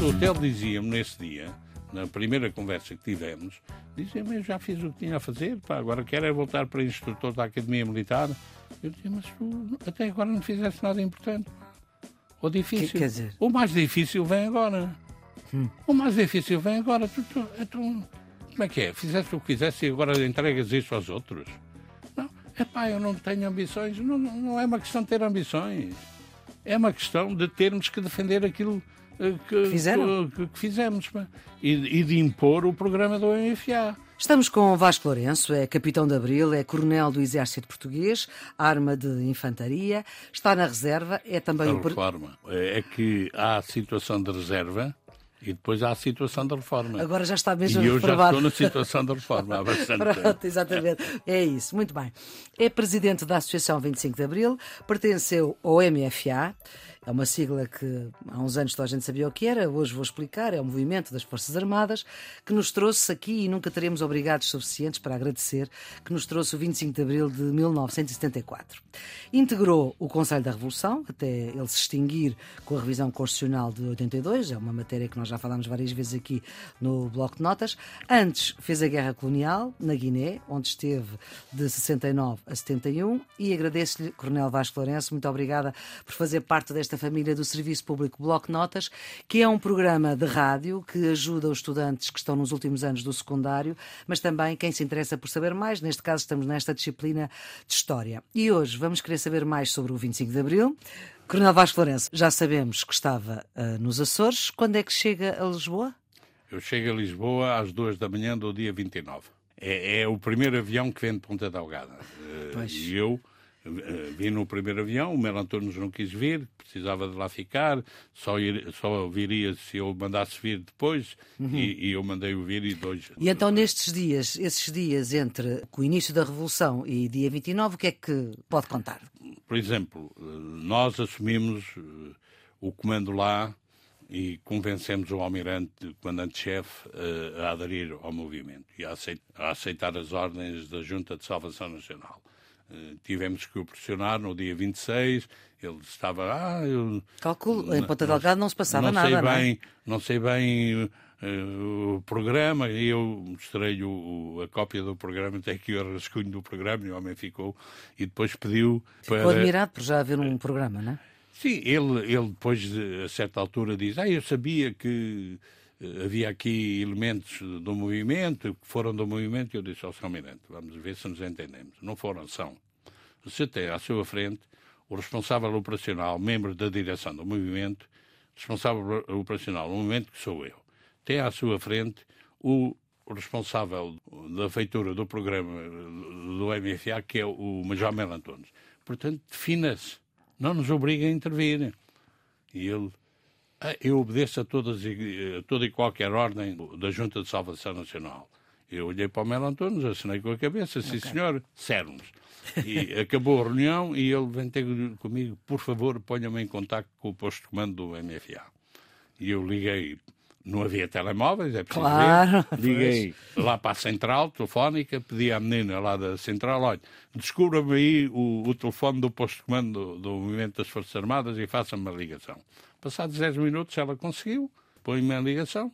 O hotel dizia-me nesse dia, na primeira conversa que tivemos, dizia-me, eu já fiz o que tinha a fazer, pá, agora quero é voltar para instrutor da Academia Militar. Eu dizia, mas tu até agora não fizeste nada importante. O difícil. Que- quer dizer? O mais difícil vem agora. Hum. O mais difícil vem agora. Tu, tu, tu- como é que é? Fizeste o que fizeste e agora entregas isso aos outros? Não. Epá, eu não tenho ambições. Não, não é uma questão de ter ambições. É uma questão de termos que defender aquilo eh, que, Fizeram? que, que fizemos pá. e, e de impor o programa do MFA. Estamos com Vasco Lourenço, é capitão de Abril, é coronel do Exército Português, arma de infantaria, está na reserva, é também A o... reforma é é que há a situação de reserva e depois há a situação de reforma. Agora já está mesmo e eu já reprovado. estou na situação de reforma há bastante tempo. Pronto, exatamente. É isso, muito bem. É presidente da Associação 25 de Abril, pertenceu ao MFA, é uma sigla que há uns anos toda a gente sabia o que era, hoje vou explicar, é o movimento das Forças Armadas, que nos trouxe aqui, e nunca teremos obrigados suficientes para agradecer, que nos trouxe o 25 de Abril de 1974. Integrou o Conselho da Revolução, até ele se extinguir com a revisão constitucional de 82, é uma matéria que nós já falámos várias vezes aqui no Bloco de Notas. Antes fez a Guerra Colonial na Guiné, onde esteve de 69 a 71, e agradeço-lhe, Coronel Vasco Lourenço, muito obrigada por fazer parte desta família do Serviço Público Bloco Notas, que é um programa de rádio que ajuda os estudantes que estão nos últimos anos do secundário, mas também quem se interessa por saber mais, neste caso estamos nesta disciplina de História. E hoje vamos querer saber mais sobre o 25 de Abril. Coronel Vasco Lourenço, já sabemos que estava ah, nos Açores. Quando é que chega a Lisboa? Eu chego a Lisboa às duas da manhã do dia 29. É, é o primeiro avião que vem de Ponta Delgada. Pois. E eu vim no primeiro avião, o Melo Antunes não quis vir, precisava de lá ficar, só, ir- só viria se eu mandasse vir depois, e, e eu mandei-o vir e dois... Uhum. E então, nestes dias, esses dias entre o início da Revolução e dia 29, o que é que pode contar? Por exemplo, eh, nós assumimos eh, o comando lá e convencemos o almirante, o comandante-chefe, eh, a aderir ao movimento e a aceitar as ordens da Junta de Salvação Nacional. Eh, Tivemos que o pressionar no dia 26, ele estava, ah, eu Calculo, em Não- Ponta não- Delgada não se passava não nada, sei não é? bem, não sei bem eh, o programa e eu mostrei-lhe a cópia do programa, até que o rascunho do programa e o homem ficou e depois pediu para... Ficou admirado por já haver um programa, não é? Sim, ele, ele depois, de- a certa altura, diz: Ah, eu sabia que havia aqui elementos do movimento, que foram do movimento. Eu disse ao Sr. Almirante: Vamos ver se nos entendemos. Não foram, são. Você tem à sua frente o responsável operacional, membro da direção do movimento, responsável operacional do movimento, que sou eu. Tem à sua frente o responsável da feitura do programa do MFA, que é o Major Mel Antunes. Portanto, defina-se. Não nos obriga a intervir. E ele, "Ah, eu obedeço a, todas, e- a toda e qualquer ordem da Junta de Salvação Nacional. Eu olhei para o Mel Antunes, assinei com a cabeça, sim senhor, sermos. E acabou a reunião e ele vem ter comigo, por favor, ponha-me em contato com o posto de comando do MFA. E eu liguei, não havia telemóveis, é preciso Claro, ver. Liguei lá para a central telefónica, pedi à menina lá da central, olha, descubra-me aí o, o telefone do posto de comando do, do Movimento das Forças Armadas e faça-me a ligação. Passados 10 minutos ela conseguiu, põe-me a ligação.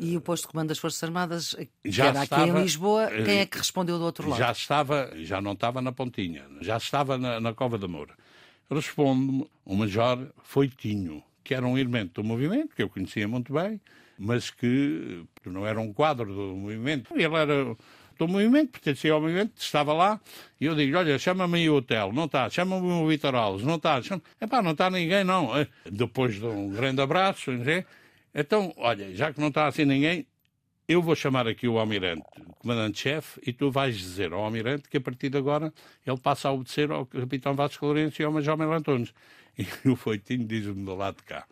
E o posto de comando das Forças Armadas, que Já era aqui em estava, Lisboa, eh, quem é que respondeu do outro lado? Já estava, já não estava na pontinha, já estava na, na Cova da Moura. Responde-me o Major Foitinho, que era um elemento do movimento, que eu conhecia muito bem, mas que não era um quadro do movimento. Ele era do movimento, pertencia ao movimento, estava lá, e eu digo, olha, chama-me o hotel, não está, chama-me o Vitor Alves, não está, chama... Epá, não está ninguém, não. Eh, Depois de um grande abraço, então, olha, já que não está assim ninguém, eu vou chamar aqui o almirante, o comandante-chefe, e tu vais dizer ao almirante que a partir de agora ele passa a obedecer ao capitão Vasco Lourenço e ao Major Mel Antunes. E o Foitinho diz-me do lado de cá,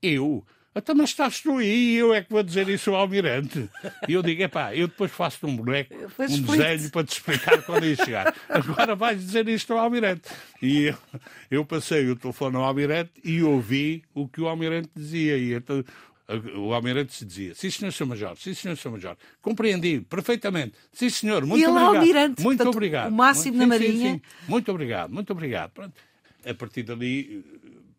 eu? Então, mas estás tu aí e eu é que vou dizer isso ao almirante. E eu digo, epá, eu depois faço-te um boneco, um explique-te. desenho para te explicar quando aí chegar. Agora vais dizer isto ao almirante. E eu, eu passei o telefone ao almirante e ouvi o que o almirante dizia. E então, o almirante se dizia, sim senhor, senhor major, sim senhor, senhor major, compreendi perfeitamente, sim senhor, muito ele obrigado. almirante, muito portanto, obrigado. o máximo muito, na sim, Marinha. Sim, sim. Muito obrigado, muito obrigado. Pronto. A partir dali,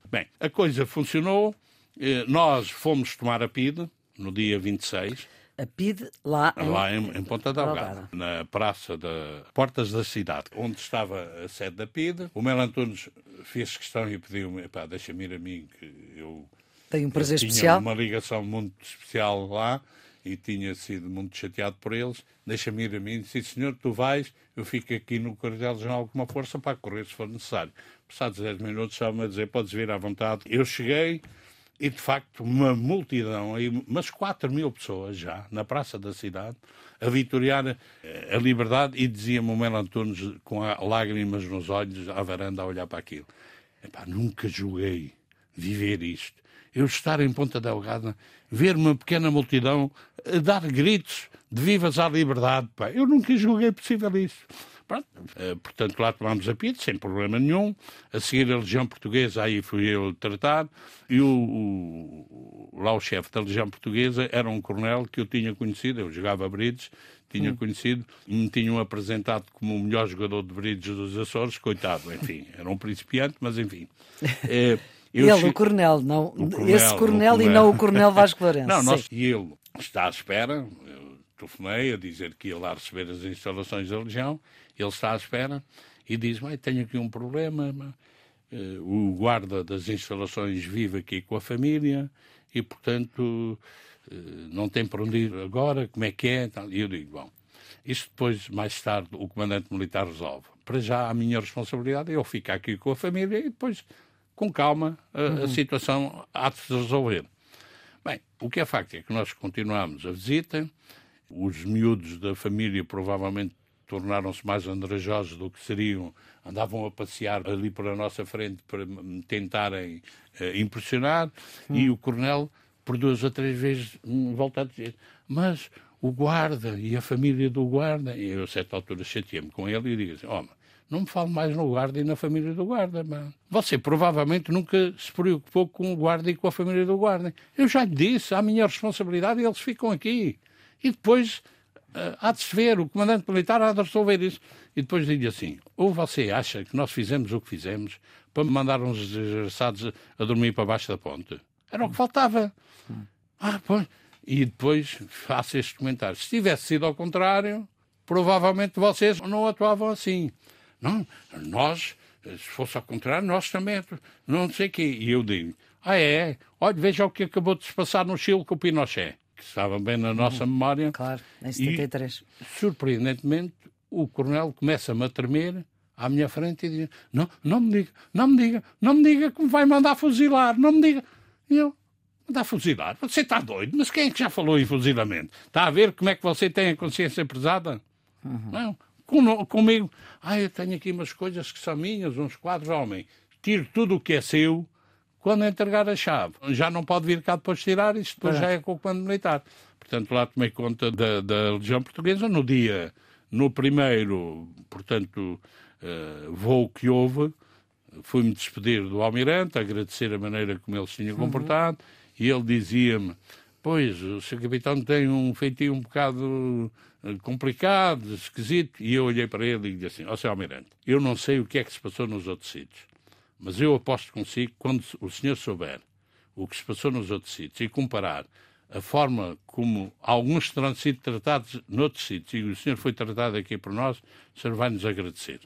bem, a coisa funcionou, eh, nós fomos tomar a PIDE no dia 26, A PID lá em... lá em, em Ponta da Delgada. Na praça da Portas da Cidade, onde estava a sede da PIDE. O Mel Antunes fez questão e pediu-me, "Epá, deixa-me ir a mim, que eu Tem um prazer tinha especial. uma ligação muito especial lá e tinha sido muito chateado por eles. Deixa-me ir a mim. Sim, senhor, tu vais, eu fico aqui no quartel-general com uma força para correr se for necessário. Passados 10 minutos, estava-me a dizer, podes vir à vontade. Eu cheguei e, de facto, uma multidão, umas 4 mil pessoas já, na praça da cidade, a vitoriar eh, a liberdade e dizia-me o Mel Antunes com lágrimas nos olhos à varanda a olhar para aquilo. Epá, nunca julguei viver isto. Eu estar em Ponta Delgada, ver uma pequena multidão a dar gritos de vivas à liberdade. Pá. Eu nunca julguei possível isso. Pronto. Eh, portanto, lá tomámos a PID, sem problema nenhum. A seguir, a Legião Portuguesa, aí fui eu tratar. E o, o- lá o chefe da Legião Portuguesa era um coronel que eu tinha conhecido, eu jogava bridge, tinha conhecido, e me tinham apresentado como o melhor jogador de bridge dos Açores, coitado, enfim, era um principiante, mas enfim. Eh, eu Ele, che- o coronel, não, O coronel, esse coronel, e não o coronel Vasco Lourenço. Não, nós, e ele está à espera. Eu telefonei a dizer que ia lá receber as instalações da Legião. Ele está à espera e diz: Mãe, tenho aqui um problema. eh, o guarda das instalações vive aqui com a família e, portanto, eh, não tem para onde ir agora. Como é que é? E eu digo: Bom, isto depois, mais tarde, o comandante militar resolve. Para já, a minha responsabilidade é eu ficar aqui com a família e depois, com calma, a, a situação há de se resolver. Bem, o que é facto é que nós continuamos a visita, os miúdos da família provavelmente tornaram-se mais andrajosos do que seriam, andavam a passear ali por a nossa frente para tentarem eh, impressionar, e o coronel, por duas ou três vezes, hum, volta a dizer, mas o guarda e a família do guarda, e eu a certa altura chateei-me com ele e digo assim, homem, não me fale mais no guarda e na família do guarda, mano. Você provavelmente nunca se preocupou com o guarda e com a família do guarda. Eu já lhe disse, a minha responsabilidade, eles ficam aqui. E depois ah, há de se ver, o comandante militar há de resolver isso. E depois digo assim, ou você acha que nós fizemos o que fizemos para mandar uns desgraçados a dormir para baixo da ponte? Era o que faltava. Ah, pois. E depois faço este comentário. Se tivesse sido ao contrário, provavelmente vocês não atuavam assim. Não, nós, se fosse ao contrário, nós também, não sei o quê. E eu digo, ah é? Olha, veja o que acabou de se passar no Chile com o Pinochet, que estava bem na nossa memória. Claro, em E, 73. surpreendentemente, o coronel começa-me a tremer à minha frente e diz, não, não me diga, não me diga, não me diga que me vai mandar fuzilar, não me diga. E eu, mandar fuzilar? Você está doido? Mas quem é que já falou em fuzilamento? Está a ver como é que você tem a consciência pesada? Não, com, comigo, ah, eu tenho aqui umas coisas que são minhas, uns quadros, homem, tiro tudo o que é seu, quando entregar a chave. Já não pode vir cá depois tirar, isso depois já é com o comando militar. Portanto, lá tomei conta da, da Legião Portuguesa. No dia, no primeiro, portanto, eh, voo que houve, fui-me despedir do almirante, agradecer a maneira como ele se tinha comportado, e ele dizia-me, pois, o seu capitão tem um feitio um bocado complicado, esquisito, e eu olhei para ele e disse assim, ó seu almirante, eu não sei o que é que se passou nos outros sítios, mas eu aposto consigo, quando o senhor souber o que se passou nos outros sítios e comparar a forma como alguns terão sido tratados noutros sítios e o senhor foi tratado aqui por nós, o senhor vai nos agradecer.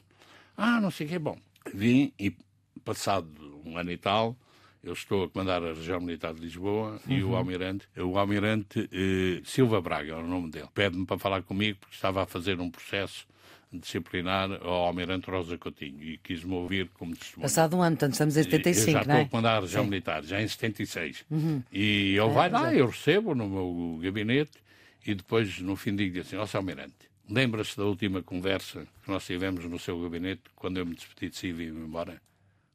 Ah, não sei o que, bom. Vim e, passado um ano e tal, eu estou a comandar a região militar de Lisboa e o almirante, o almirante eh, Silva Braga, é o nome dele, pede-me para falar comigo porque estava a fazer um processo disciplinar ao almirante Rosa Coutinho e quis-me ouvir como testemunha. Passado um ano, portanto estamos em Eu já 75, estou não é? a comandar a região militar, já em 76. E ele vai lá, eu recebo no meu gabinete e depois, no fim, digo assim, ó. Almirante, lembra-se da última conversa que nós tivemos no seu gabinete quando eu me despedi de si e vim embora?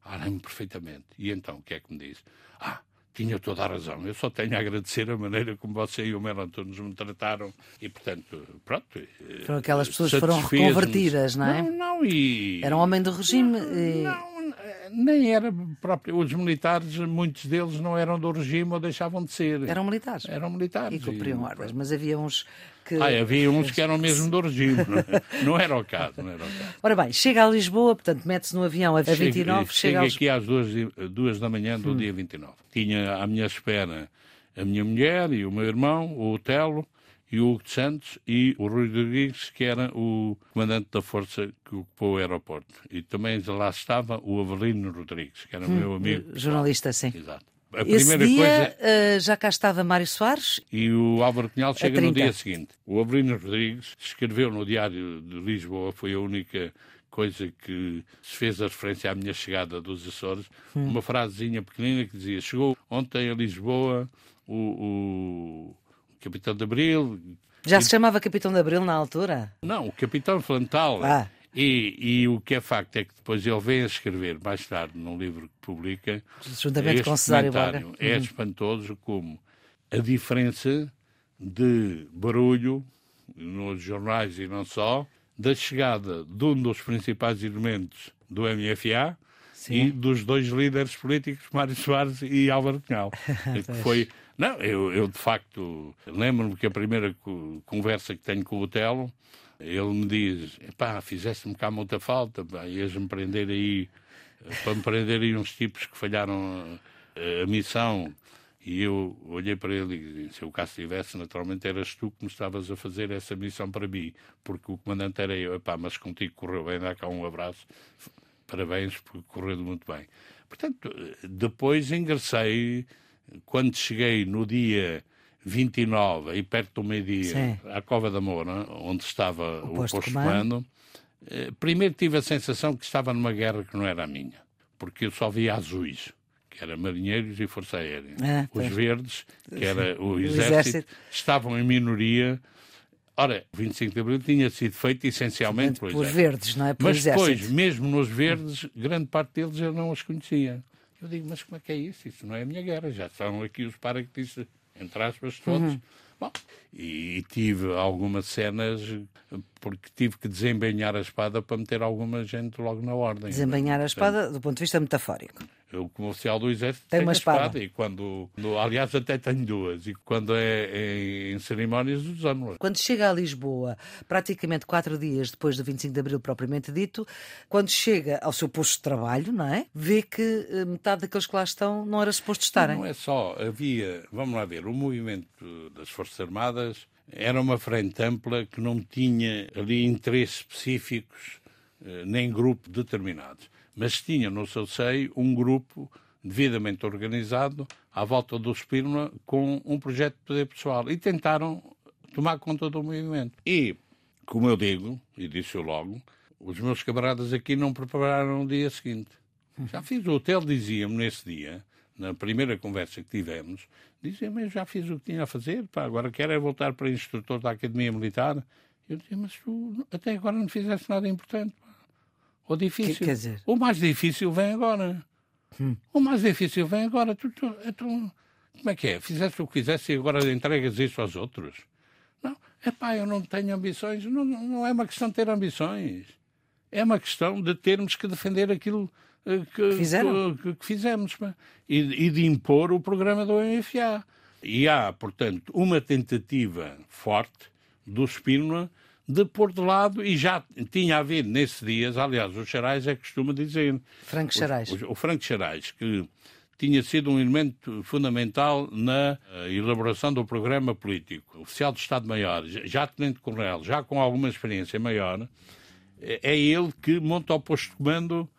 Ah, lembro perfeitamente. E então, o que é que me disse? Ah, tinha toda a razão. Eu só tenho a agradecer a maneira como você e o Melo Antunes me trataram e, portanto, pronto. eh, Foram aquelas pessoas que foram reconvertidas, não é? Não, não, e... Era um homem do regime. e- Não, nem era próprio. Os militares, muitos deles não eram do regime ou deixavam de ser. Eram militares. Eram militares. E cumpriam ordens, mas havia uns que. Ah, havia uns que eram mesmo do regime. não era o caso, não era o caso. Ora bem, chega a Lisboa, portanto, mete-se no avião a 29, chega, chega aqui às duas, duas da manhã do hum. dia 29. Tinha à minha espera a minha mulher e o meu irmão, o Otelo e o Hugo de Santos e o Rui Rodrigues, que era o comandante da força que ocupou o aeroporto. E também lá estava o Avelino Rodrigues, que era hum, meu amigo. Jornalista, sim. Exato. A Esse dia coisa... uh, já cá estava Mário Soares. E o Álvaro Cunhal chega no dia seguinte. O Avelino Rodrigues escreveu no Diário de Lisboa, foi a única coisa que se fez a referência à minha chegada dos Açores, hum. uma frasezinha pequenina que dizia: Chegou ontem a Lisboa o, o Capitão de Abril. Já e... se chamava Capitão de Abril na altura? Não, o Capitão Flantal. Ah. E, e, o que é facto é que depois ele vem a escrever, mais tarde, num livro que publica, juntamente com Cesário Braga. É uhum. espantoso como a diferença de barulho nos jornais e não só, da chegada de um dos principais elementos do MFA Sim. e dos dois líderes políticos, Mário Soares e Álvaro Cunhal, que foi não, eu, eu de facto lembro-me que a primeira conversa que tenho com o Telo, ele me diz: pá, fizeste-me cá muita falta, ias-me prender aí, para me prender aí uns tipos que falharam a, a missão. E eu olhei para ele e disse: se eu cá estivesse, naturalmente eras tu que me estavas a fazer essa missão para mim, porque o comandante era eu. Epá, mas contigo correu bem, dá cá um abraço, parabéns, porque correu muito bem. Portanto, depois ingressei quando cheguei no dia 29, aí perto do meio-dia, à Cova da Moura, onde estava o, o posto, posto de comando, eh, primeiro tive a sensação que estava numa guerra que não era a minha, porque eu só via azuis, que era marinheiros e força aérea. Ah, Os verdes, que era o, o exército, exército, estavam em minoria. Ora, o 25 de Abril tinha sido feito essencialmente por, por verdes, não é? Por Mas exército. depois, mesmo nos verdes, grande parte deles eu não os conhecia. Eu digo, mas como é que é isso? Isso não é a minha guerra, já são aqui os paraquedistas, entre aspas, todos. Uhum. Bom, e, e tive algumas cenas porque tive que desempenhar a espada para meter alguma gente logo na ordem. Desempenhar a espada do ponto de vista metafórico. Eu, como oficial do Exército, tem uma espada. espada. E quando, aliás, até tenho duas. E quando é, é em cerimónias, usamos. Quando chega a Lisboa, praticamente quatro dias depois do 25 de Abril, propriamente dito, quando chega ao seu posto de trabalho, não é? Vê que eh, metade daqueles que lá estão não era suposto estarem. Não é só. Havia, vamos lá ver, o movimento das Forças Armadas era uma frente ampla que não tinha ali interesses específicos, eh, nem grupos determinados, mas tinha no seu seio um grupo devidamente organizado à volta do Spínola com um projeto de poder pessoal e tentaram tomar conta do movimento. E, como eu digo, e disse eu logo, os meus camaradas aqui não prepararam o dia seguinte. Já fiz o hotel, dizia-me nesse dia, na primeira conversa que tivemos, dizia mas já fiz o que tinha a fazer, pá, agora quero é voltar para instrutor da Academia Militar. Eu dizia, mas tu até agora não fizeste nada importante. Pá. O difícil. Que, quer dizer? O mais difícil vem agora. Hum. O mais difícil vem agora. Tu, tu, tu, como é que é? Fizeste o que fizeste e agora entregas isso aos outros? Não, é pá, eu não tenho ambições. Não, não é uma questão de ter ambições. É uma questão de termos que defender aquilo que, que, que fizemos e, e, de impor o programa do MFA. E há, portanto, uma tentativa forte do Spínola de pôr de lado, e já tinha havido nesses dias, aliás, o Charais é que costuma dizer. Franco Charais. O, o, o Franco Charais, que tinha sido um elemento fundamental na uh, elaboração do programa político. Oficial do Estado-Maior, já tenente-coronel, já com alguma experiência maior, é, é ele que monta o posto de comando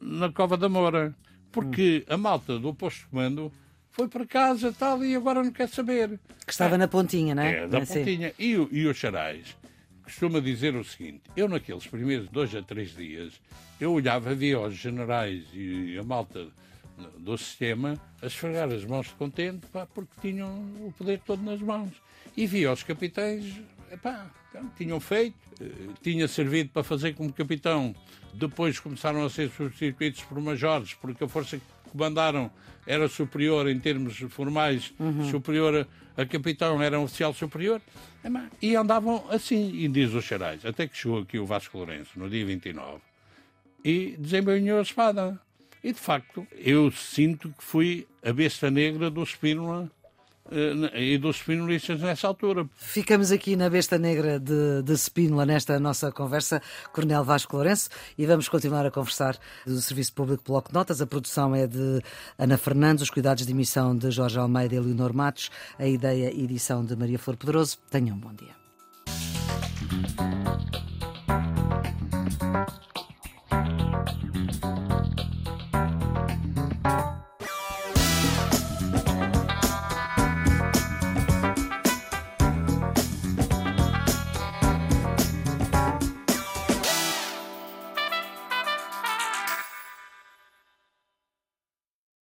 na Cova da Moura. Porque hum. a malta do posto de comando foi para casa tal e agora não quer saber. Que estava é. na pontinha, não é? É, da pontinha. E, e o Charais costuma dizer o seguinte: eu naqueles primeiros dois a três dias, eu olhava, via os generais e a malta do sistema a esfregar as mãos de contente pá, porque tinham o poder todo nas mãos. E via os capitães, epá, então, tinham feito, eh, tinha servido para fazer como capitão depois começaram a ser substituídos por majores, porque a força que comandaram era superior em termos formais, uhum. superior a, a, capitão, era um oficial superior, e andavam assim, e diz os Xarais, até que chegou aqui o Vasco Lourenço, no dia 29, e desembainhou a espada. E, de facto, eu sinto que fui a besta negra do Spínola eh, e dos spinolistas nessa altura. Ficamos aqui na besta negra de, de Spínola nesta nossa conversa, Coronel Vasco Lourenço, e vamos continuar a conversar do Serviço Público Bloco de Notas. A produção é de Ana Fernandes, os cuidados de emissão de Jorge Almeida e Leonor Matos, a ideia e edição de Maria Flor Poderoso. Tenham um bom dia.